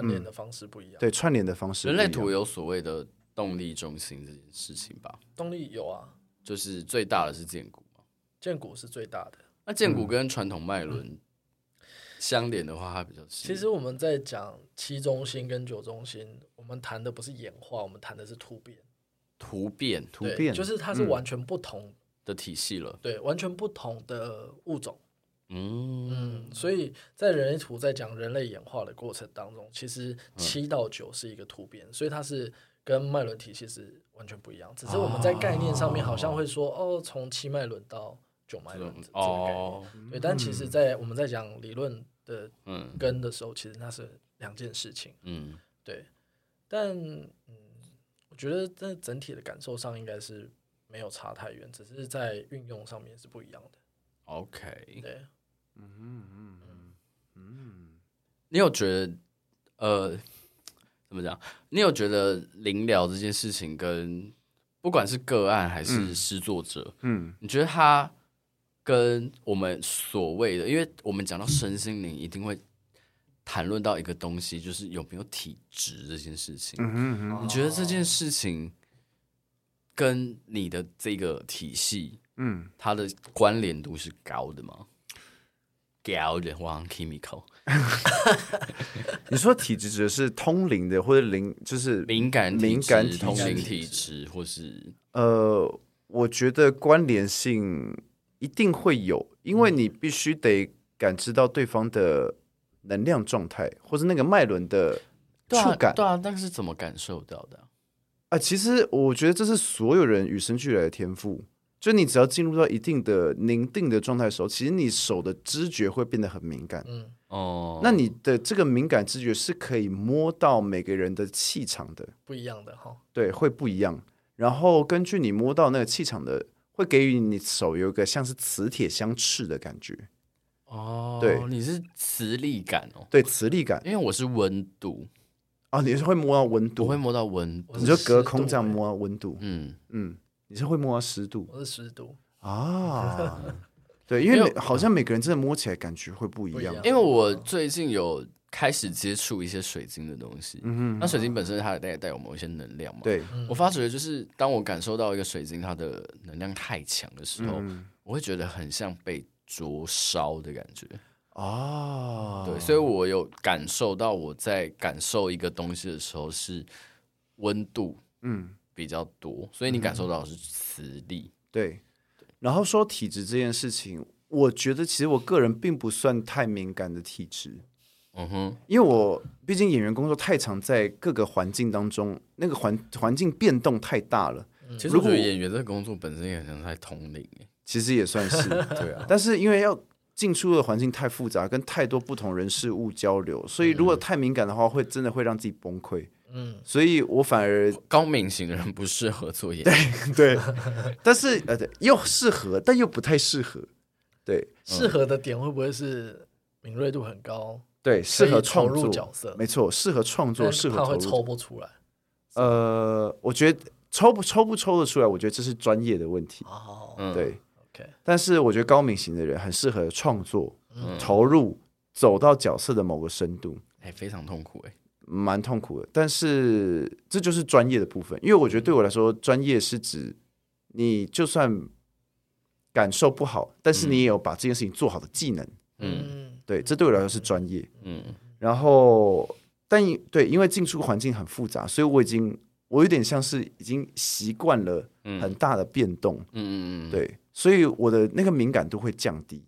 串联的方式不一样。对，串联的方式。人类图有所谓的动力中心这件事情吧？动力有啊，就是最大的是剑骨嘛，剑骨是最大的。那剑骨跟传统脉轮相连的话，它比较。其实我们在讲七中心跟九中心，我们谈的不是演化，我们谈的是突变。突变，突变，就是它是完全不同的体系了。对，完全不同的物种。嗯嗯，所以在人类图在讲人类演化的过程当中，其实七到九是一个突变，所以它是跟脉轮体系是完全不一样。只是我们在概念上面好像会说，哦，从七脉轮到九脉轮这个概念。哦，对，但其实，在我们在讲理论的根的时候，其实那是两件事情。嗯，对。但嗯，我觉得在整体的感受上应该是没有差太远，只是在运用上面是不一样的。OK，对。嗯嗯嗯嗯，你有觉得呃，怎么讲？你有觉得灵疗这件事情跟不管是个案还是施作者，嗯，你觉得他跟我们所谓的，因为我们讲到身心灵，一定会谈论到一个东西，就是有没有体质这件事情。嗯。嗯。嗯，你觉得这件事情跟你的这个体系，嗯，它的关联度是高的吗？你说体质指的是通灵的，或者灵就是敏感敏感通灵体质，或是呃，我觉得关联性一定会有，因为你必须得感知到对方的能量状态，或是那个脉轮的触感。对啊，那个是怎么感受到的？啊，其实我觉得这是所有人与生俱来的天赋。就你只要进入到一定的宁定的状态的时候，其实你手的知觉会变得很敏感。嗯哦，那你的这个敏感知觉是可以摸到每个人的气场的，不一样的哈。对，会不一样。然后根据你摸到那个气场的，会给予你手有一个像是磁铁相斥的感觉。哦，对，你是磁力感哦，对，磁力感，因为我是温度。哦，你是会摸到温度，我会摸到温度，你就隔空这样摸到温度。嗯嗯。你是会摸到湿度，我是湿度啊，对，因为好像每个人真的摸起来感觉会不一样。因为我最近有开始接触一些水晶的东西，嗯哼，那水晶本身它也带带有某一些能量嘛。对，我发觉就是当我感受到一个水晶它的能量太强的时候，嗯、我会觉得很像被灼烧的感觉。哦，对，所以我有感受到我在感受一个东西的时候是温度，嗯。比较多，所以你感受到的是磁力。嗯、对，然后说体质这件事情，我觉得其实我个人并不算太敏感的体质。嗯哼，因为我毕竟演员工作太常在各个环境当中，那个环环境变动太大了。其实我觉得演员这个工作本身也很像在通灵，其实也算是 对啊。但是因为要进出的环境太复杂，跟太多不同人事物交流，所以如果太敏感的话，会真的会让自己崩溃。嗯，所以我反而高敏型的人不适合做演员，对对，但是呃，对，又适合，但又不太适合，对，适合的点会不会是敏锐度很高？对，适合创作。角色，没错，适合创作，适合他会抽不出来。呃，我觉得抽不抽不抽得出来，我觉得这是专业的问题。哦，对，OK，但是我觉得高敏型的人很适合创作，嗯、投入，走到角色的某个深度，哎，非常痛苦哎。蛮痛苦的，但是这就是专业的部分。因为我觉得对我来说，专业是指你就算感受不好，但是你也有把这件事情做好的技能。嗯，对，这对我来说是专业。嗯，然后，但对，因为进出环境很复杂，所以我已经我有点像是已经习惯了很大的变动。嗯嗯嗯，对，所以我的那个敏感度会降低。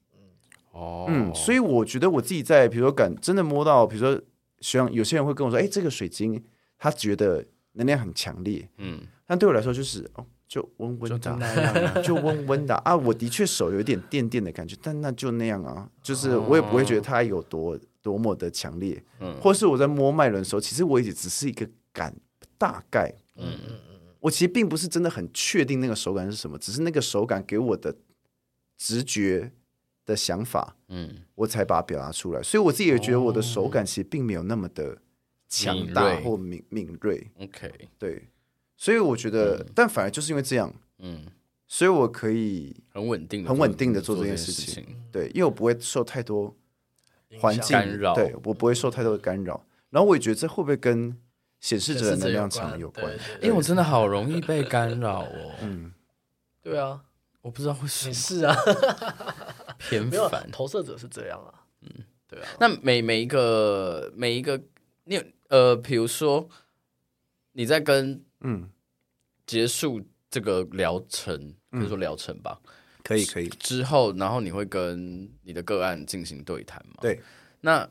哦，嗯，所以我觉得我自己在，比如说感真的摸到，比如说。希有些人会跟我说：“哎，这个水晶，他觉得能量很强烈。”嗯，但对我来说就是哦，就温温的，就 温温的啊。我的确手有点电电的感觉，但那就那样啊，就是我也不会觉得它有多多么的强烈。嗯，或是我在摸脉轮的时候，其实我也只是一个感大概。嗯嗯嗯，我其实并不是真的很确定那个手感是什么，只是那个手感给我的直觉。的想法，嗯，我才把它表达出来，所以我自己也觉得我的手感其实并没有那么的强大或敏敏锐。OK，对，所以我觉得，但反而就是因为这样，嗯，所以我可以很稳定、很稳定的做这件事情。对，因为我不会受太多环境干扰，对我不会受太多的干扰。然后我也觉得这会不会跟显示者的能量场有关？因为我真的好容易被干扰哦。嗯，对啊，我不知道为什么。是啊，偏烦。投射者是这样啊。嗯，对啊。那每每一个每一个，你呃，比如说你在跟嗯结束这个疗程，比如说疗程吧。可以可以，之后然后你会跟你的个案进行对谈吗？对，那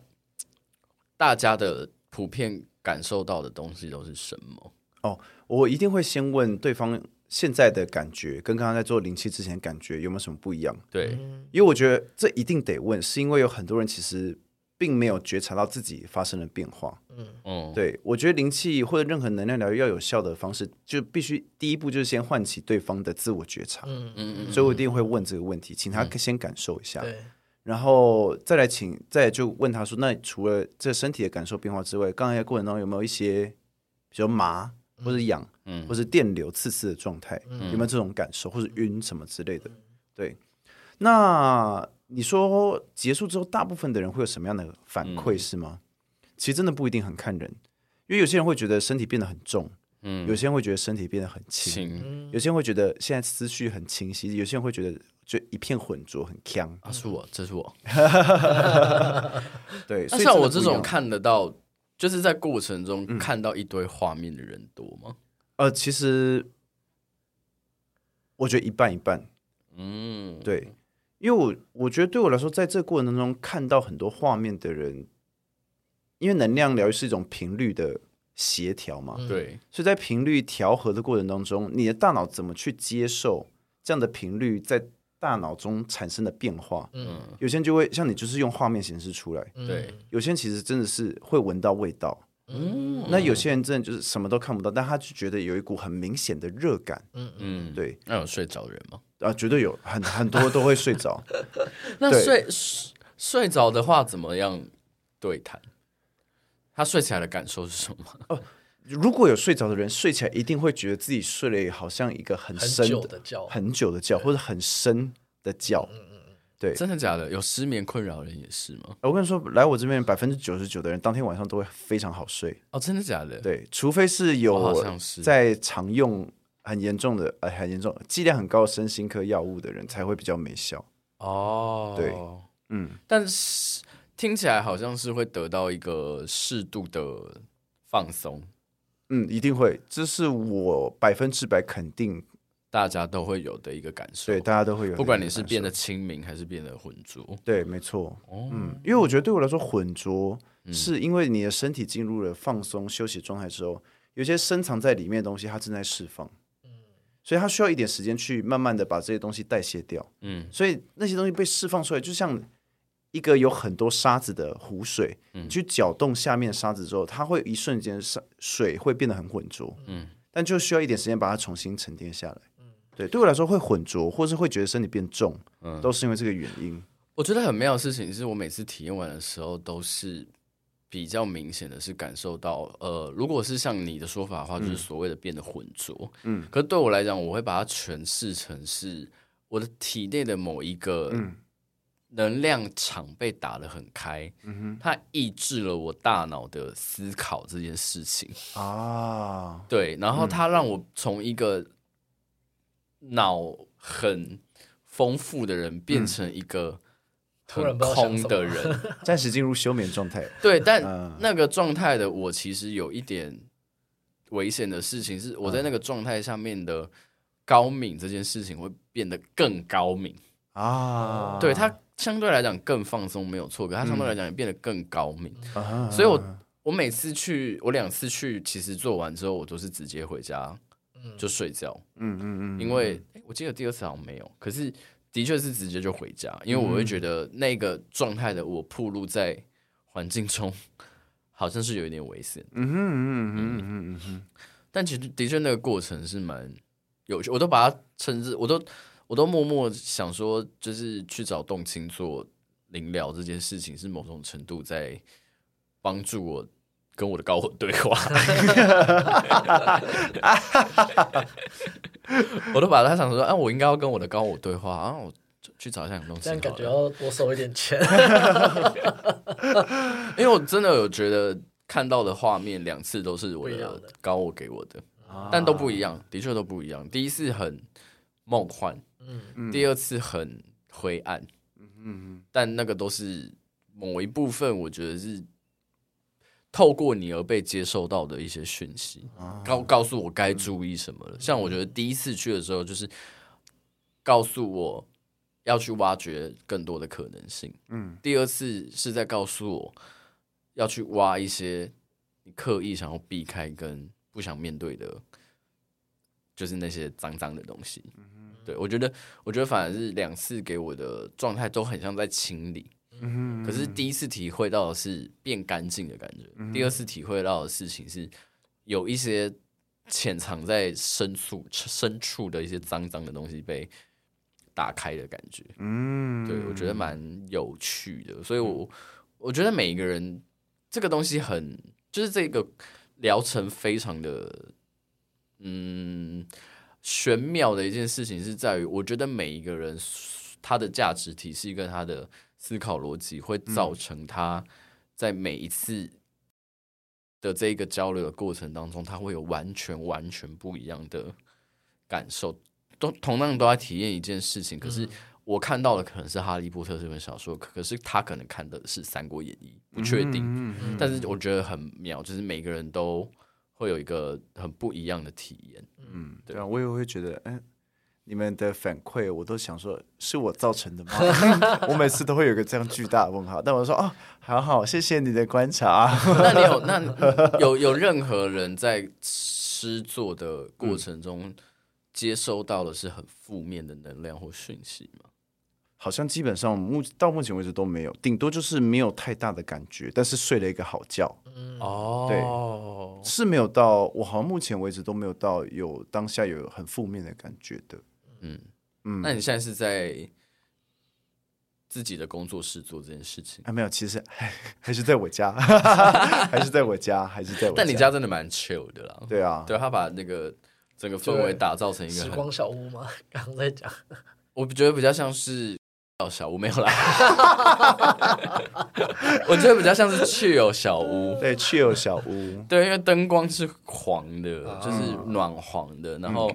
大家的普遍感受到的东西都是什么？哦，我一定会先问对方现在的感觉，跟刚刚在做灵气之前感觉有没有什么不一样？对，因为我觉得这一定得问，是因为有很多人其实。并没有觉察到自己发生了变化。嗯嗯，对，我觉得灵气或者任何能量疗愈要有效的方式，就必须第一步就是先唤起对方的自我觉察。嗯嗯，所以我一定会问这个问题，请他先感受一下。对，然后再来请，再来就问他说：“那除了这身体的感受变化之外，刚才过程当中有没有一些，比如麻或者痒，嗯，或者电流刺刺的状态，有没有这种感受，或者晕什么之类的？”对，那。你说结束之后，大部分的人会有什么样的反馈，嗯、是吗？其实真的不一定，很看人，因为有些人会觉得身体变得很重，嗯，有些人会觉得身体变得很轻，轻有些人会觉得现在思绪很清晰，有些人会觉得就一片浑浊，很呛。啊，是我，这是我。对，那像我这种看得到，就是在过程中看到一堆画面的人多吗？嗯、呃，其实我觉得一半一半。嗯，对。因为我我觉得对我来说，在这个过程当中看到很多画面的人，因为能量疗愈是一种频率的协调嘛，对，所以在频率调和的过程当中，你的大脑怎么去接受这样的频率在大脑中产生的变化？嗯，有些人就会像你，就是用画面显示出来，对，有些人其实真的是会闻到味道。嗯，那有些人真的就是什么都看不到，但他就觉得有一股很明显的热感。嗯嗯，对。那有睡着的人吗？啊，绝对有，很很多都会睡着。那睡睡睡着的话，怎么样对谈？他睡起来的感受是什么？哦，如果有睡着的人，睡起来一定会觉得自己睡了好像一个很深的觉，很久的觉，或者很深的觉。对，真的假的？有失眠困扰的人也是吗？我跟你说，来我这边百分之九十九的人，当天晚上都会非常好睡。哦，真的假的？对，除非是有在常用很严重的，呃，很严重剂量很高的身心科药物的人，才会比较没效。哦，对，嗯，但是听起来好像是会得到一个适度的放松。嗯，一定会，这是我百分之百肯定。大家都会有的一个感受，对，大家都会有，不管你是变得清明还是变得浑浊，对，没错，哦、嗯，因为我觉得对我来说，浑浊是因为你的身体进入了放松休息状态之后，有些深藏在里面的东西它正在释放，嗯，所以它需要一点时间去慢慢的把这些东西代谢掉，嗯，所以那些东西被释放出来，就像一个有很多沙子的湖水，嗯，你去搅动下面的沙子之后，它会一瞬间水水会变得很浑浊，嗯，但就需要一点时间把它重新沉淀下来。对，对我来说会浑浊，或是会觉得身体变重，嗯，都是因为这个原因。我觉得很妙的事情是我每次体验完的时候，都是比较明显的是感受到，呃，如果是像你的说法的话，就是所谓的变得浑浊，嗯。可是对我来讲，我会把它诠释成是我的体内的某一个能量场被打得很开，嗯哼，它抑制了我大脑的思考这件事情。啊。对，然后它让我从一个脑很丰富的人变成一个很空的人，暂时进入休眠状态。对，但那个状态的我其实有一点危险的事情是，我在那个状态下面的高敏这件事情会变得更高敏啊。对，它相对来讲更放松没有错，可它相对来讲也变得更高明。所以我我每次去，我两次去，其实做完之后，我都是直接回家。就睡觉，嗯嗯嗯，因为我记得第二次好像没有，可是的确是直接就回家，因为我会觉得那个状态的我暴露在环境中，好像是有一点危险，嗯哼嗯哼嗯哼，但其实的确那个过程是蛮有趣，我都把它称之，我都我都默默想说，就是去找动青做灵疗这件事情，是某种程度在帮助我。跟我的高我对话，我都把他想说，啊，我应该要跟我的高我对话啊，我去找一下什么东西。这样感觉要多收一点钱，因为我真的有觉得看到的画面两次都是我的高我给我的，但都不一样，的确都不一样。第一次很梦幻，嗯，第二次很灰暗，嗯嗯，但那个都是某一部分，我觉得是透过你而被接受到的一些讯息，告告诉我该注意什么了。像我觉得第一次去的时候，就是告诉我要去挖掘更多的可能性，嗯，第二次是在告诉我。要去挖一些你刻意想要避开跟不想面对的，就是那些脏脏的东西。对，我觉得，我觉得反而是两次给我的状态都很像在清理。嗯、哼可是第一次体会到的是变干净的感觉，嗯、第二次体会到的事情是有一些潜藏在深处深处的一些脏脏的东西被打开的感觉。嗯，对，我觉得蛮有趣的。所以我，我我觉得每一个人。这个东西很，就是这个疗程非常的，嗯，玄妙的一件事情是在于，我觉得每一个人他的价值体系跟他的思考逻辑，会造成他在每一次的这个交流的过程当中，他会有完全完全不一样的感受，都同样都在体验一件事情，可是。我看到的可能是《哈利波特》这本小说，可是他可能看的是《三国演义》，不确定。嗯嗯嗯、但是我觉得很妙，就是每个人都会有一个很不一样的体验。嗯，对啊，我也会觉得，嗯，你们的反馈，我都想说是我造成的吗？我每次都会有一个这样巨大的问号。但我说哦，好好，谢谢你的观察。那你有那有有任何人在诗作的过程中接收到的是很负面的能量或讯息吗？好像基本上目到目前为止都没有，顶多就是没有太大的感觉，但是睡了一个好觉。嗯，哦，对，是没有到，我好像目前为止都没有到有当下有很负面的感觉的。嗯嗯，那你现在是在自己的工作室做这件事情？啊，没有，其实还 还是在我家，还是在我家，还是在我家。但你家真的蛮 chill 的啦。对啊，对，他把那个整个氛围打造成一个时光小屋吗？刚刚在讲，我觉得比较像是。小小屋没有啦，我觉得比较像是去有小屋，对，去有小屋，对，因为灯光是黄的，啊、就是暖黄的，然后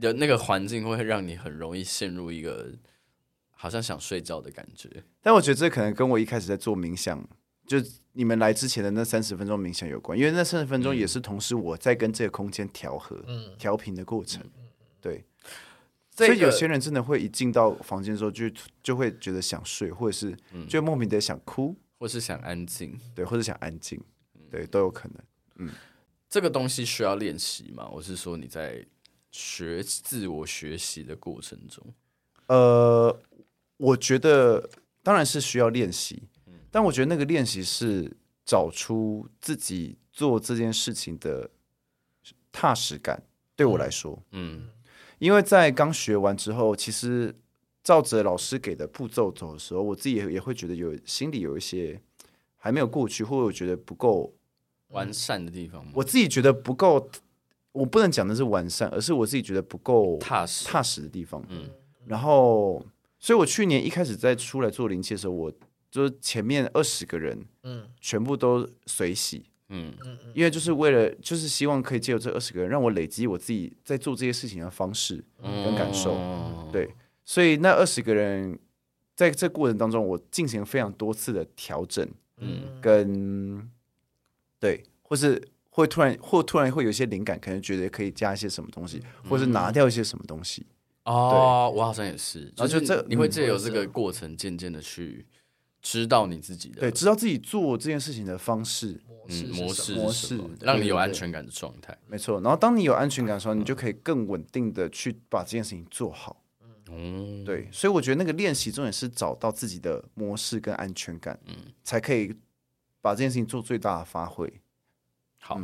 的那个环境会让你很容易陷入一个好像想睡觉的感觉。但我觉得这可能跟我一开始在做冥想，就你们来之前的那三十分钟冥想有关，因为那三十分钟也是同时我在跟这个空间调和、嗯、调频的过程，对。所以有些人真的会一进到房间之后就就会觉得想睡，或者是就莫名的想哭，或是想安静，对，或者想安静，对，都有可能。嗯，这个东西需要练习吗？我是说你在学自我学习的过程中，呃，我觉得当然是需要练习，但我觉得那个练习是找出自己做这件事情的踏实感。对我来说，嗯。嗯因为在刚学完之后，其实照着老师给的步骤走的时候，我自己也也会觉得有心里有一些还没有过去，或者我觉得不够完善的地方。我自己觉得不够，我不能讲的是完善，而是我自己觉得不够踏实踏实的地方。嗯，然后，所以我去年一开始在出来做灵气的时候，我就是前面二十个人，嗯，全部都随喜。嗯，因为就是为了，就是希望可以借由这二十个人，让我累积我自己在做这些事情的方式跟感受。嗯、对，所以那二十个人在这过程当中，我进行非常多次的调整，嗯，跟对，或是会突然或突然会有一些灵感，可能觉得可以加一些什么东西，嗯、或是拿掉一些什么东西。哦，我好像也是，然后就这你会借由这个过程，渐渐的去知道你自己的，对，知道自己做这件事情的方式。嗯，模式模式让你有安全感的状态，没错。然后当你有安全感的时候，你就可以更稳定的去把这件事情做好。嗯，对。所以我觉得那个练习重点是找到自己的模式跟安全感，嗯，才可以把这件事情做最大的发挥。好，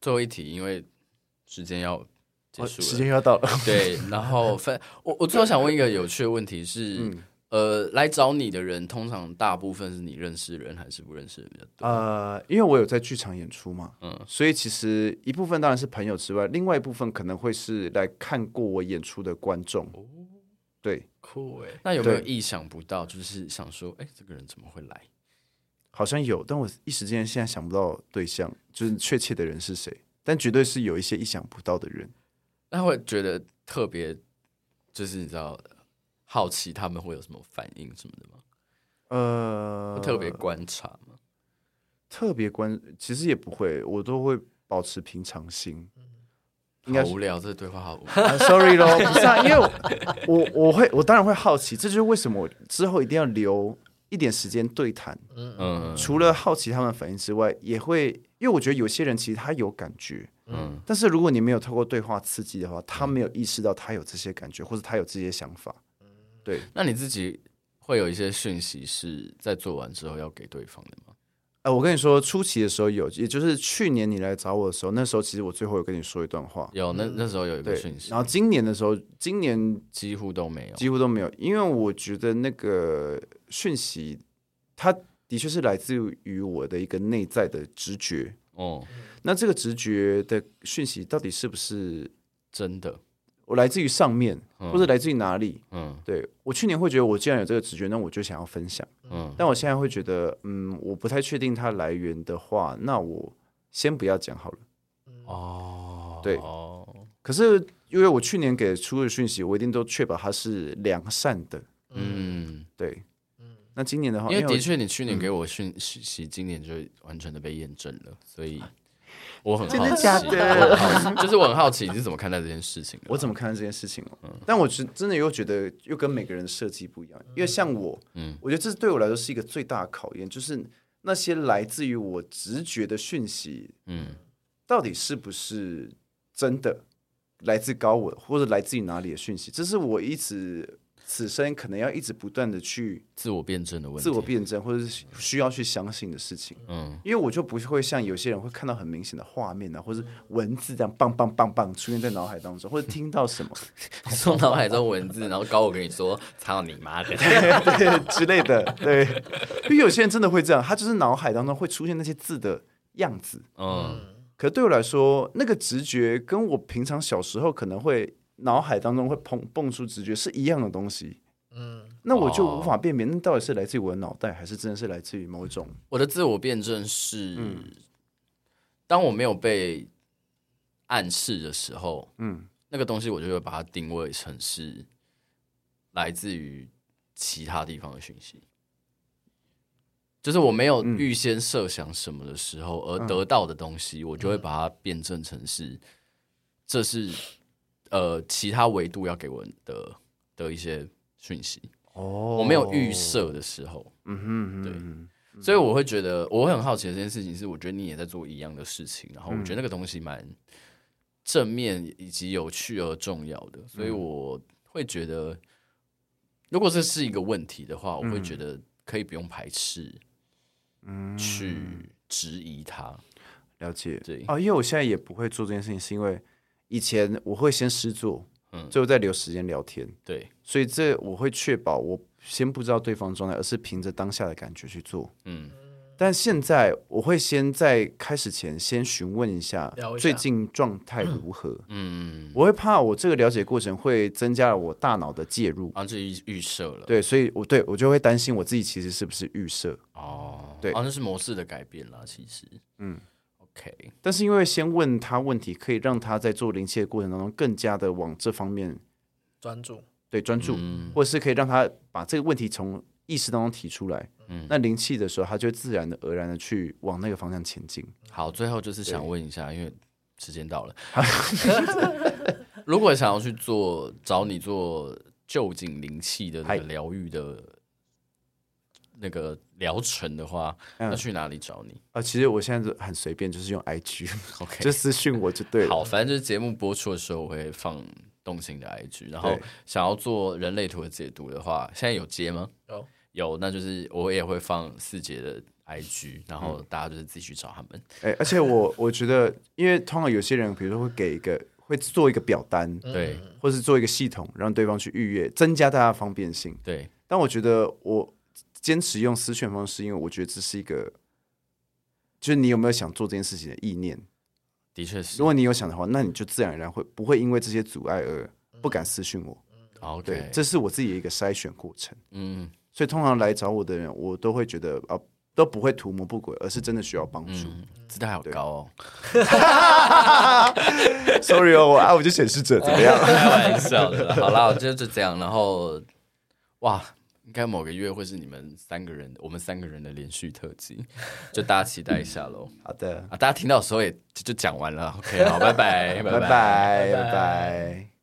最后一题，因为时间要结束，时间要到了。对，然后分我我最后想问一个有趣的问题是。呃，来找你的人，通常大部分是你认识的人还是不认识的比较多？呃，因为我有在剧场演出嘛，嗯，所以其实一部分当然是朋友之外，另外一部分可能会是来看过我演出的观众。哦，对，酷诶。那有没有意想不到，就是想说，哎对，这个人怎么会来？好像有，但我一时间现在想不到对象，就是确切的人是谁，但绝对是有一些意想不到的人。那会觉得特别，就是你知道，好奇他们会有什么反应什么的吗？呃，特别观察吗？特别观，其实也不会，我都会保持平常心。应该无聊，这对话好无聊。Uh, sorry 咯，不是啊，因为我我，我会，我当然会好奇，这就是为什么我之后一定要留。一点时间对谈，嗯嗯，除了好奇他们反应之外，也会因为我觉得有些人其实他有感觉，嗯，但是如果你没有透过对话刺激的话，他没有意识到他有这些感觉，或者他有这些想法，对。那你自己会有一些讯息是在做完之后要给对方的吗？呃，我跟你说，初期的时候有，也就是去年你来找我的时候，那时候其实我最后有跟你说一段话，有那那时候有一个讯息，然后今年的时候，今年几乎都没有，几乎都没有，因为我觉得那个。讯息，它的确是来自于我的一个内在的直觉哦。那这个直觉的讯息到底是不是真的？我来自于上面，或者来自于哪里？嗯，对，我去年会觉得，我既然有这个直觉，那我就想要分享。嗯，但我现在会觉得，嗯，我不太确定它来源的话，那我先不要讲好了。哦，对。可是因为我去年给出的讯息，我一定都确保它是良善的。嗯，对。那今年的话，因为的确你去年给我讯息，今年就完全的被验证了，所以我很好奇，真的假的？就是我很好奇你是怎么看待这件事情的？我怎么看待这件事情？嗯，但我是真的又觉得又跟每个人的设计不一样，因为像我，嗯，我觉得这对我来说是一个最大的考验，就是那些来自于我直觉的讯息，嗯，到底是不是真的来自高我，或者来自于哪里的讯息？这是我一直。此生可能要一直不断的去自我辩证的问题，自我辩证或者是需要去相信的事情。嗯，因为我就不会像有些人会看到很明显的画面啊，或者文字这样棒棒棒棒出现在脑海当中，或者听到什么，从脑海中文字，然后高我跟你说“操你妈的” 对之类的。对，因为有些人真的会这样，他就是脑海当中会出现那些字的样子。嗯，可是对我来说，那个直觉跟我平常小时候可能会。脑海当中会蹦蹦出直觉是一样的东西，嗯，那我就无法辨别，那到底是来自于我的脑袋，还是真的是来自于某一种？我的自我辩证是，嗯，当我没有被暗示的时候，嗯，那个东西我就会把它定位成是来自于其他地方的讯息，就是我没有预先设想什么的时候而得到的东西，我就会把它辩证成是这是。呃，其他维度要给我的的一些讯息。哦，我没有预设的时候，嗯哼，对，嗯、所以我会觉得我会很好奇的这件事情是，我觉得你也在做一样的事情，然后我觉得那个东西蛮正面以及有趣而重要的，所以我会觉得，如果这是一个问题的话，我会觉得可以不用排斥，嗯，去质疑它，了解，对，哦，因为我现在也不会做这件事情，是因为。以前我会先试做，嗯，最后再留时间聊天，对，所以这我会确保我先不知道对方状态，而是凭着当下的感觉去做，嗯。但现在我会先在开始前先询问一下最近状态如何，嗯，我会怕我这个了解过程会增加了我大脑的介入，啊，这预预设了，对，所以我对我就会担心我自己其实是不是预设，哦，对，好像是模式的改变啦，其实，嗯。但是因为先问他问题，可以让他在做灵气的过程当中更加的往这方面专注，对，专注，嗯、或者是可以让他把这个问题从意识当中提出来。嗯，那灵气的时候，他就自然的而然的去往那个方向前进。好，最后就是想问一下，因为时间到了，如果想要去做找你做臼井灵气的那个疗愈的。那个疗程的话，要去哪里找你？啊、呃，其实我现在很随便，就是用 IG，OK，就私信我就对了。好，反正就是节目播出的时候，我会放动心的 IG。然后想要做人类图的解读的话，现在有接吗？有，有，那就是我也会放四节的 IG，然后大家就是自己去找他们。哎、嗯欸，而且我 我觉得，因为通常有些人，比如说会给一个，会做一个表单，对，或是做一个系统，让对方去预约，增加大家的方便性。对，但我觉得我。坚持用私讯方式，因为我觉得这是一个，就是你有没有想做这件事情的意念？的确是。如果你有想的话，那你就自然而然会不会因为这些阻碍而不敢私讯我。哦，对，这是我自己的一个筛选过程。嗯，所以通常来找我的人，我都会觉得啊，都不会图谋不轨，而是真的需要帮助。嗯、姿态好高哦，Sorry 哦，我啊，我就显示者怎么样？开玩笑的，好啦，就就这样。然后，哇，应该某个月会是你们三个人，我们三个人的连续特辑，就大家期待一下喽。好的，啊，大家听到的时候也就讲完了。OK，好，拜拜，拜拜，拜拜。